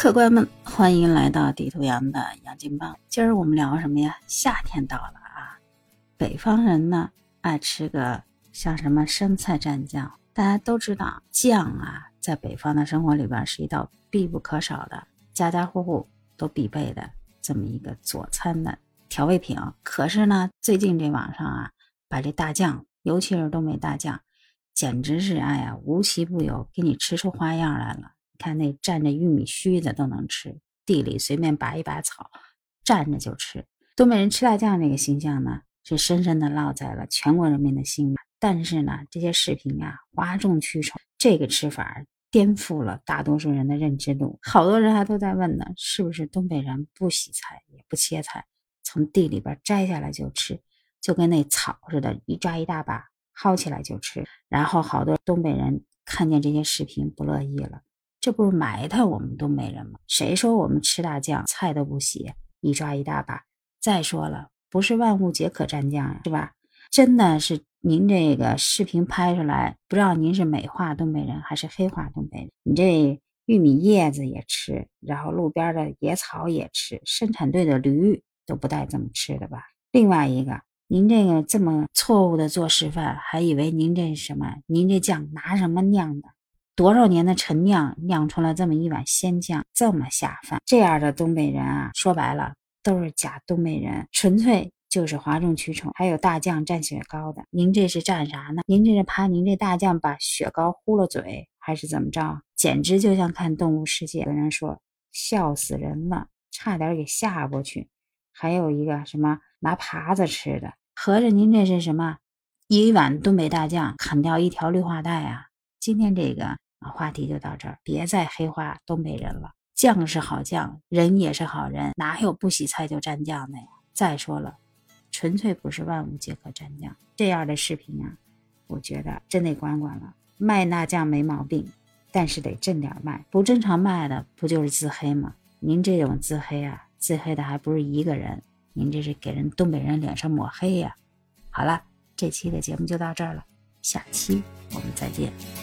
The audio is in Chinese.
客官们，欢迎来到地图羊的养金帮。今儿我们聊什么呀？夏天到了啊，北方人呢爱吃个像什么生菜蘸酱。大家都知道，酱啊，在北方的生活里边是一道必不可少的、家家户户都必备的这么一个佐餐的调味品。可是呢，最近这网上啊，把这大酱，尤其是东北大酱，简直是哎呀，无奇不有，给你吃出花样来了。看那蘸着玉米须的都能吃，地里随便拔一把草，蘸着就吃。东北人吃大酱这个形象呢，是深深的烙在了全国人民的心里。但是呢，这些视频啊，哗众取宠，这个吃法颠覆了大多数人的认知度。好多人还都在问呢，是不是东北人不洗菜也不切菜，从地里边摘下来就吃，就跟那草似的，一抓一大把，薅起来就吃。然后好多东北人看见这些视频不乐意了。这不是埋汰我们东北人吗？谁说我们吃大酱菜都不洗，一抓一大把？再说了，不是万物皆可蘸酱呀，是吧？真的是您这个视频拍出来，不知道您是美化东北人还是黑化东北人？你这玉米叶子也吃，然后路边的野草也吃，生产队的驴都不带这么吃的吧？另外一个，您这个这么错误的做示范，还以为您这是什么？您这酱拿什么酿的？多少年的陈酿酿出了这么一碗鲜酱，这么下饭。这样的东北人啊，说白了都是假东北人，纯粹就是哗众取宠。还有大酱蘸雪糕的，您这是蘸啥呢？您这是怕您这大酱把雪糕糊了嘴，还是怎么着？简直就像看《动物世界》的人说，笑死人了，差点给吓过去。还有一个什么拿耙子吃的，合着您这是什么？一碗东北大酱砍掉一条绿化带啊！今天这个。啊，话题就到这儿，别再黑化东北人了。酱是好酱，人也是好人，哪有不洗菜就蘸酱的呀？再说了，纯粹不是万物皆可蘸酱这样的视频啊，我觉得真得管管了。卖那酱没毛病，但是得正点卖，不正常卖的不就是自黑吗？您这种自黑啊，自黑的还不是一个人，您这是给人东北人脸上抹黑呀。好了，这期的节目就到这儿了，下期我们再见。